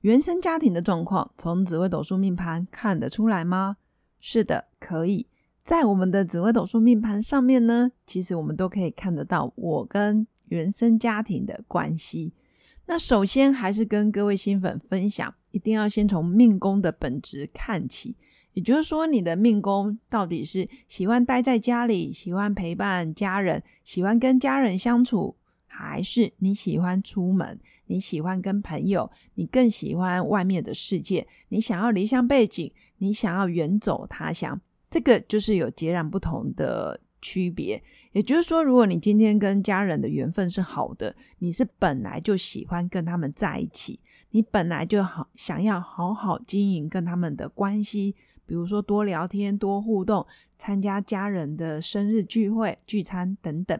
原生家庭的状况，从紫微斗数命盘看得出来吗？是的，可以在我们的紫微斗数命盘上面呢，其实我们都可以看得到我跟原生家庭的关系。那首先还是跟各位新粉分享，一定要先从命宫的本质看起，也就是说，你的命宫到底是喜欢待在家里，喜欢陪伴家人，喜欢跟家人相处。还是你喜欢出门，你喜欢跟朋友，你更喜欢外面的世界，你想要离乡背景，你想要远走他乡，这个就是有截然不同的区别。也就是说，如果你今天跟家人的缘分是好的，你是本来就喜欢跟他们在一起，你本来就好想要好好经营跟他们的关系，比如说多聊天、多互动，参加家人的生日聚会、聚餐等等。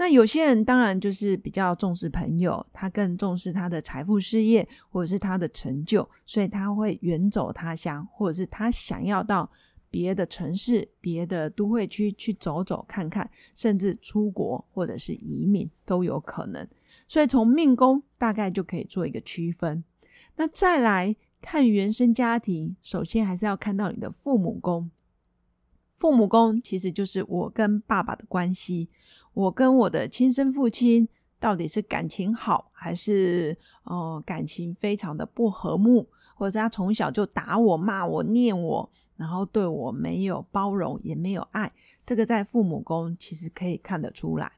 那有些人当然就是比较重视朋友，他更重视他的财富、事业或者是他的成就，所以他会远走他乡，或者是他想要到别的城市、别的都会区去走走看看，甚至出国或者是移民都有可能。所以从命宫大概就可以做一个区分。那再来看原生家庭，首先还是要看到你的父母宫。父母宫其实就是我跟爸爸的关系。我跟我的亲生父亲到底是感情好，还是哦感情非常的不和睦，或者他从小就打我、骂我、念我，然后对我没有包容，也没有爱，这个在父母宫其实可以看得出来。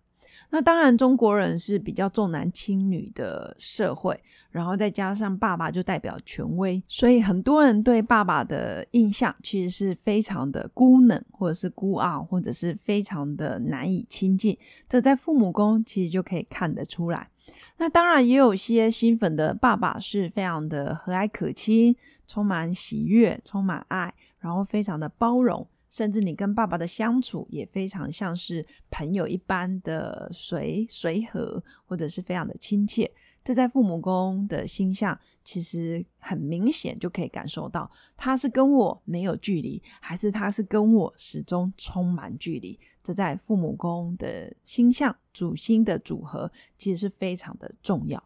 那当然，中国人是比较重男轻女的社会，然后再加上爸爸就代表权威，所以很多人对爸爸的印象其实是非常的孤冷，或者是孤傲，或者是非常的难以亲近。这在父母宫其实就可以看得出来。那当然，也有些新粉的爸爸是非常的和蔼可亲，充满喜悦，充满爱，然后非常的包容。甚至你跟爸爸的相处也非常像是朋友一般的随随和，或者是非常的亲切。这在父母宫的星象，其实很明显就可以感受到，他是跟我没有距离，还是他是跟我始终充满距离。这在父母宫的星象主星的组合，其实是非常的重要。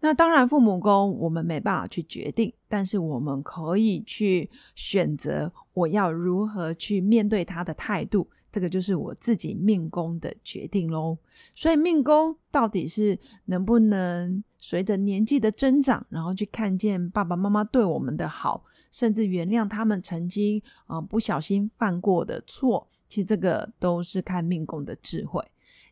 那当然，父母宫我们没办法去决定，但是我们可以去选择我要如何去面对他的态度，这个就是我自己命宫的决定喽。所以命宫到底是能不能随着年纪的增长，然后去看见爸爸妈妈对我们的好，甚至原谅他们曾经啊不小心犯过的错，其实这个都是看命宫的智慧。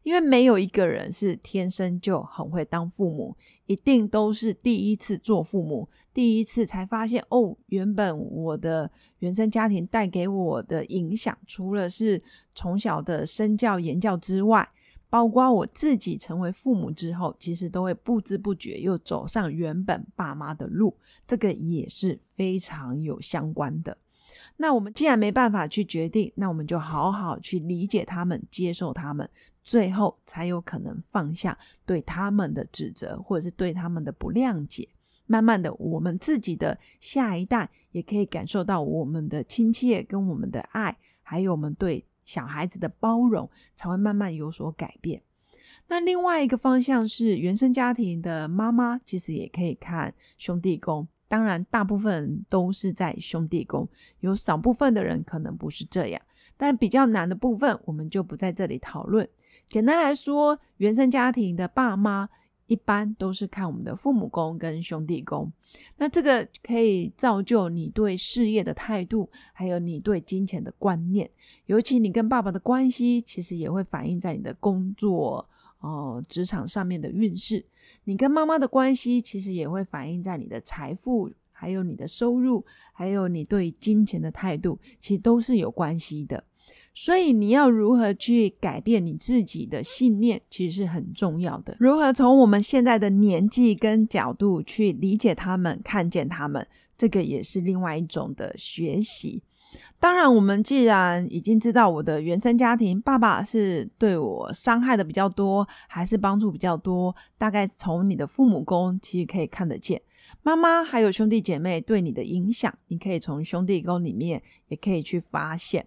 因为没有一个人是天生就很会当父母，一定都是第一次做父母，第一次才发现哦，原本我的原生家庭带给我的影响，除了是从小的身教言教之外，包括我自己成为父母之后，其实都会不知不觉又走上原本爸妈的路，这个也是非常有相关的。那我们既然没办法去决定，那我们就好好去理解他们，接受他们，最后才有可能放下对他们的指责，或者是对他们的不谅解。慢慢的，我们自己的下一代也可以感受到我们的亲切跟我们的爱，还有我们对小孩子的包容，才会慢慢有所改变。那另外一个方向是原生家庭的妈妈，其实也可以看兄弟宫。当然，大部分都是在兄弟宫，有少部分的人可能不是这样，但比较难的部分，我们就不在这里讨论。简单来说，原生家庭的爸妈一般都是看我们的父母宫跟兄弟宫，那这个可以造就你对事业的态度，还有你对金钱的观念。尤其你跟爸爸的关系，其实也会反映在你的工作。哦，职场上面的运势，你跟妈妈的关系其实也会反映在你的财富，还有你的收入，还有你对金钱的态度，其实都是有关系的。所以你要如何去改变你自己的信念，其实是很重要的。如何从我们现在的年纪跟角度去理解他们、看见他们，这个也是另外一种的学习。当然，我们既然已经知道我的原生家庭，爸爸是对我伤害的比较多，还是帮助比较多，大概从你的父母宫其实可以看得见。妈妈还有兄弟姐妹对你的影响，你可以从兄弟宫里面也可以去发现。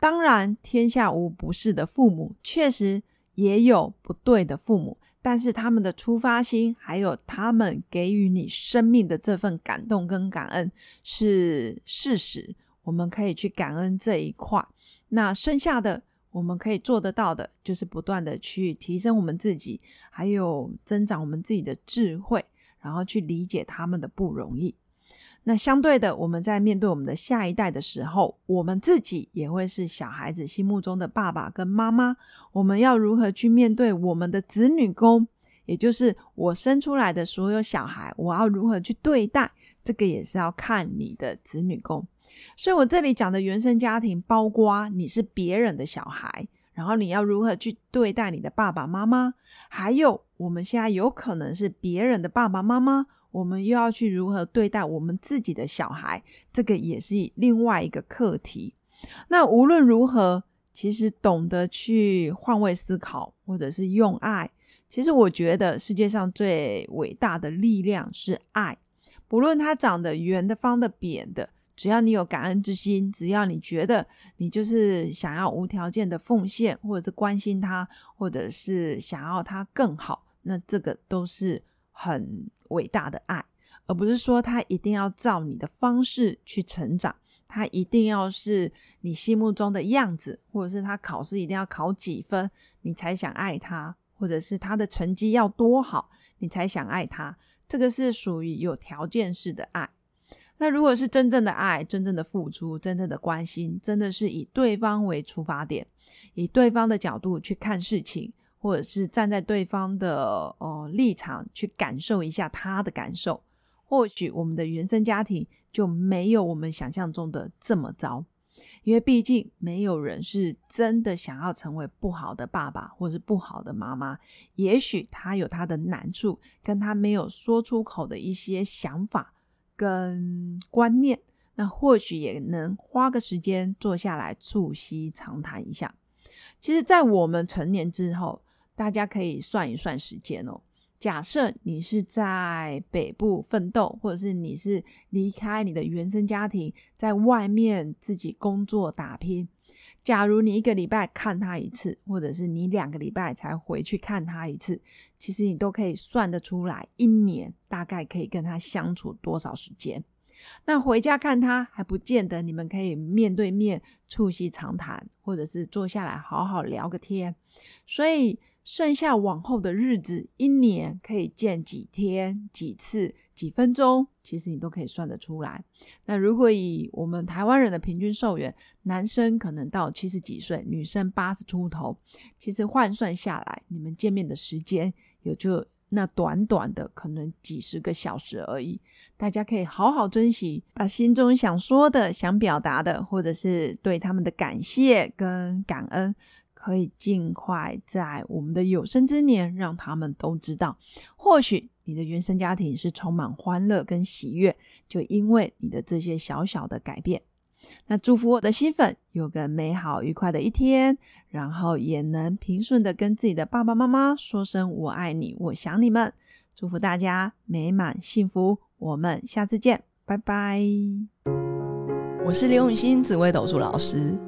当然，天下无不是的父母，确实也有不对的父母，但是他们的出发心，还有他们给予你生命的这份感动跟感恩是事实，我们可以去感恩这一块。那剩下的我们可以做得到的，就是不断的去提升我们自己，还有增长我们自己的智慧，然后去理解他们的不容易。那相对的，我们在面对我们的下一代的时候，我们自己也会是小孩子心目中的爸爸跟妈妈。我们要如何去面对我们的子女宫，也就是我生出来的所有小孩，我要如何去对待？这个也是要看你的子女宫。所以我这里讲的原生家庭，包括你是别人的小孩，然后你要如何去对待你的爸爸妈妈，还有我们现在有可能是别人的爸爸妈妈。我们又要去如何对待我们自己的小孩，这个也是另外一个课题。那无论如何，其实懂得去换位思考，或者是用爱，其实我觉得世界上最伟大的力量是爱。不论它长得圆的、方的、扁的，只要你有感恩之心，只要你觉得你就是想要无条件的奉献，或者是关心他，或者是想要他更好，那这个都是很。伟大的爱，而不是说他一定要照你的方式去成长，他一定要是你心目中的样子，或者是他考试一定要考几分你才想爱他，或者是他的成绩要多好你才想爱他。这个是属于有条件式的爱。那如果是真正的爱，真正的付出，真正的关心，真的是以对方为出发点，以对方的角度去看事情。或者是站在对方的呃立场去感受一下他的感受，或许我们的原生家庭就没有我们想象中的这么糟，因为毕竟没有人是真的想要成为不好的爸爸或是不好的妈妈，也许他有他的难处，跟他没有说出口的一些想法跟观念，那或许也能花个时间坐下来促膝长谈一下。其实，在我们成年之后，大家可以算一算时间哦。假设你是在北部奋斗，或者是你是离开你的原生家庭，在外面自己工作打拼。假如你一个礼拜看他一次，或者是你两个礼拜才回去看他一次，其实你都可以算得出来，一年大概可以跟他相处多少时间。那回家看他还不见得你们可以面对面促膝长谈，或者是坐下来好好聊个天，所以。剩下往后的日子，一年可以见几天、几次、几分钟，其实你都可以算得出来。那如果以我们台湾人的平均寿元，男生可能到七十几岁，女生八十出头，其实换算下来，你们见面的时间也就那短短的可能几十个小时而已。大家可以好好珍惜，把心中想说的、想表达的，或者是对他们的感谢跟感恩。可以尽快在我们的有生之年让他们都知道，或许你的原生家庭是充满欢乐跟喜悦，就因为你的这些小小的改变。那祝福我的新粉有个美好愉快的一天，然后也能平顺的跟自己的爸爸妈妈说声我爱你，我想你们。祝福大家美满幸福，我们下次见，拜拜。我是刘永新紫薇斗数老师。